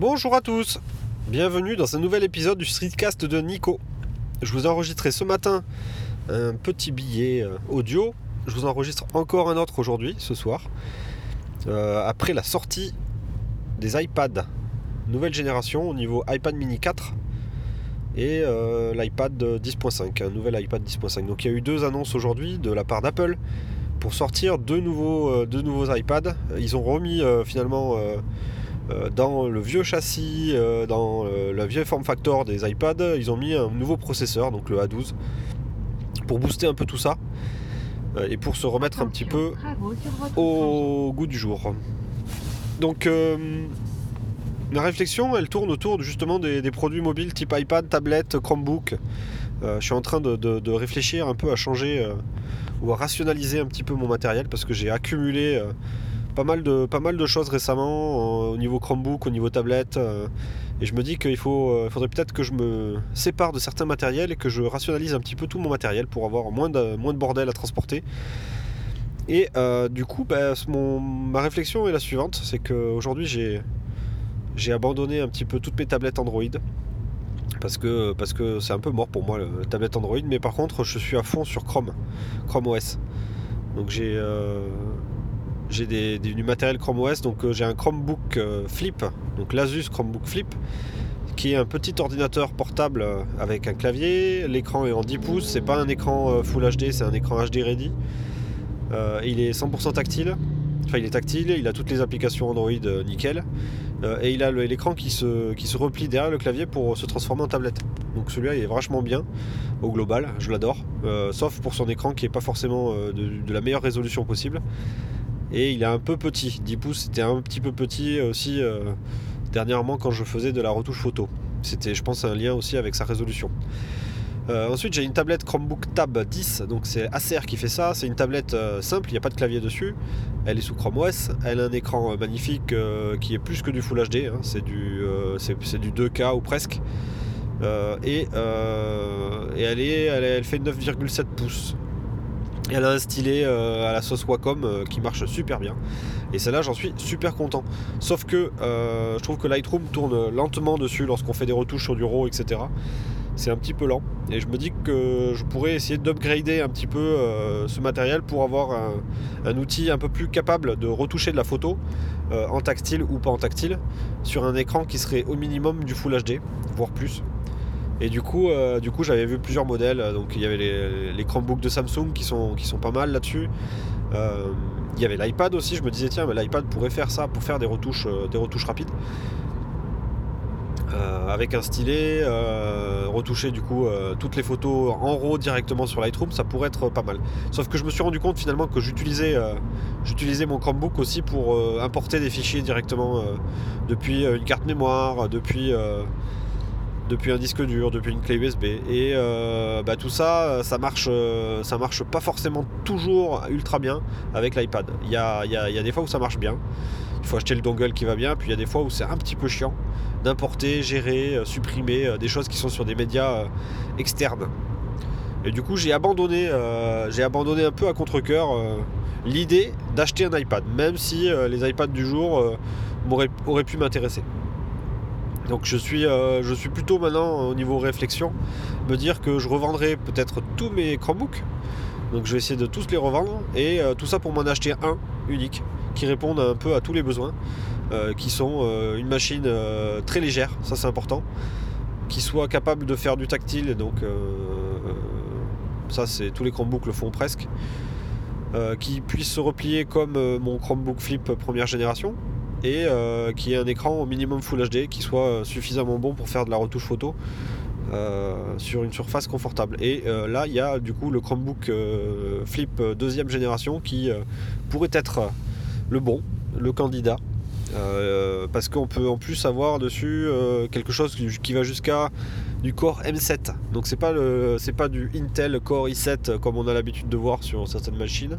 Bonjour à tous, bienvenue dans un nouvel épisode du Streetcast de Nico. Je vous ai enregistré ce matin un petit billet euh, audio, je vous enregistre encore un autre aujourd'hui, ce soir, euh, après la sortie des iPads nouvelle génération au niveau iPad mini 4 et euh, l'iPad 10.5, un nouvel iPad 10.5. Donc il y a eu deux annonces aujourd'hui de la part d'Apple pour sortir deux nouveaux, iPads. Ils ont remis finalement dans le vieux châssis, euh, dans euh, la vieille form factor des iPads, ils ont mis un nouveau processeur, donc le A12, pour booster un peu tout ça et pour se remettre un petit peu au goût du jour. Donc la réflexion, elle tourne autour justement des, produits mobiles type iPad, tablette, Chromebook. je suis en train de, réfléchir un peu à changer ou à rationaliser un petit peu mon matériel parce que j'ai accumulé pas mal de, pas mal de choses récemment au niveau Chromebook, au niveau tablette. Euh, et je me dis qu'il faut, euh, faudrait peut-être que je me sépare de certains matériels et que je rationalise un petit peu tout mon matériel pour avoir moins de, moins de bordel à transporter. Et euh, du coup, bah, ma réflexion est la suivante, c'est qu'aujourd'hui j'ai, j'ai abandonné un petit peu toutes mes tablettes Android. Parce que, parce que c'est un peu mort pour moi, le tablette Android. Mais par contre, je suis à fond sur Chrome, Chrome OS. Donc j'ai, j'ai du matériel Chrome OS, donc euh, j'ai un Chromebook euh, Flip, donc l'Asus Chromebook Flip, qui est un petit ordinateur portable euh, avec un clavier. L'écran est en 10 pouces, c'est pas un écran Full HD, c'est un écran HD ready. il est 100% tactile, enfin il est tactile, il a toutes les applications Android nickel, et il a l'écran qui se, qui se replie derrière le clavier pour se transformer en tablette. Donc celui-là il est vachement bien au global, je l'adore, sauf pour son écran qui est pas forcément de la meilleure résolution possible et il est un peu petit. 10 pouces, c'était un petit peu petit aussi euh, dernièrement quand je faisais de la retouche photo. C'était, je pense, un lien aussi avec sa résolution. Euh, ensuite, j'ai une tablette Chromebook Tab 10, donc c'est Acer qui fait ça. C'est une tablette euh, simple, il n'y a pas de clavier dessus. Elle est sous Chrome OS. Elle a un écran magnifique qui est plus que du Full HD. Hein. C'est du, c'est, du 2K ou presque. et, elle, est, elle fait 9,7 pouces elle a un stylet euh, à la sauce Wacom euh, qui marche super bien. Et celle-là, j'en suis super content. Sauf que euh, je trouve que Lightroom tourne lentement dessus lorsqu'on fait des retouches sur du RAW, etc. C'est un petit peu lent. Et je me dis que je pourrais essayer d'upgrader un petit peu ce matériel pour avoir un, outil un peu plus capable de retoucher de la photo en tactile ou pas en tactile sur un écran qui serait au minimum du Full HD, voire plus. Et du coup, euh, du coup j'avais vu plusieurs modèles. Donc il y avait les, Chromebooks de Samsung qui sont, qui sont pas mal là-dessus. Euh, il y avait l'iPad aussi. Je me disais tiens, mais l'iPad pourrait faire ça pour faire des retouches, euh, des retouches rapides. avec un stylet, retoucher du coup toutes les photos en RAW directement sur Lightroom, ça pourrait être pas mal. Sauf que je me suis rendu compte finalement que j'utilisais, j'utilisais mon Chromebook aussi pour importer des fichiers directement depuis une carte mémoire, depuis depuis un disque dur, depuis une clé USB. Et euh, bah, tout ça, ça marche, euh, ça marche pas forcément toujours ultra bien avec l'iPad. Il y a, des fois où ça marche bien. Il faut acheter le dongle qui va bien. Puis il y a des fois où c'est un petit peu chiant d'importer, gérer, euh, supprimer des choses qui sont sur des médias externes. Et du coup, j'ai abandonné, j'ai abandonné un peu à contre-coeur l'idée d'acheter un iPad, même si les iPads du jour auraient pu m'intéresser. Donc je suis, euh, je suis plutôt maintenant au niveau réflexion, me dire que je revendrai peut-être tous mes Chromebooks. Donc je vais essayer de tous les revendre et euh, tout ça pour m'en acheter un unique qui réponde un peu à tous les besoins, euh, qui sont une machine très légère, ça c'est important, qui soit capable de faire du tactile, donc ça c'est tous les Chromebooks le font presque, qui puisse se replier comme mon Chromebook Flip première génération, et euh, qui ait un écran au minimum Full HD qui soit euh, suffisamment bon pour faire de la retouche photo euh, sur une surface confortable. Et là, il y a du coup le Chromebook Flip deuxième génération qui pourrait être le bon, le candidat. parce qu'on peut en plus avoir dessus quelque chose qui va jusqu'à du Core M7. Donc c'est pas le c'est pas du Intel Core i7 comme on a l'habitude de voir sur certaines machines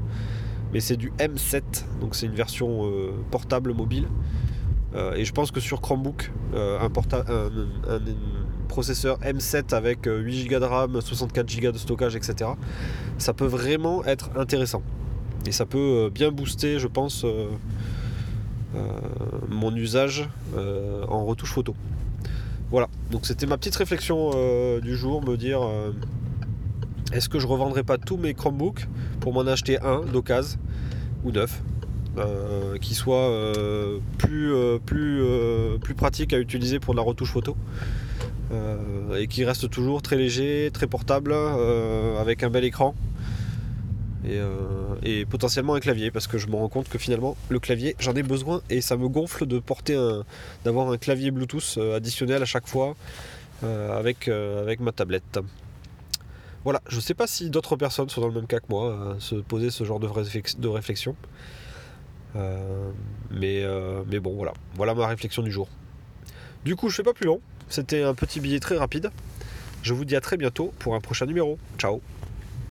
mais c'est du M7, donc c'est une version euh, portable mobile. Euh, et je pense que sur Chromebook, euh, un, processeur M7 avec 8 Go de RAM, 64 Go de stockage, etc., ça peut vraiment être intéressant. Et ça peut bien booster, je pense, mon usage en retouche photo. Voilà, donc c'était ma petite réflexion du jour, me dire est-ce que je revendrai pas tous mes Chromebooks pour m'en acheter un d'occasion ou neuf euh, qui soit euh, plus, euh, plus, pratique à utiliser pour la retouche photo et qui reste toujours très léger, très portable, avec un bel écran et, potentiellement un clavier parce que je me rends compte que finalement le clavier j'en ai besoin et ça me gonfle de porter un d'avoir un clavier Bluetooth additionnel à chaque fois avec ma tablette. Voilà, je ne sais pas si d'autres personnes sont dans le même cas que moi à se poser ce genre de, réflexion. Euh, mais, euh, mais bon, voilà. Voilà ma réflexion du jour. Du coup, je fais pas plus long. C'était un petit billet très rapide. Je vous dis à très bientôt pour un prochain numéro. Ciao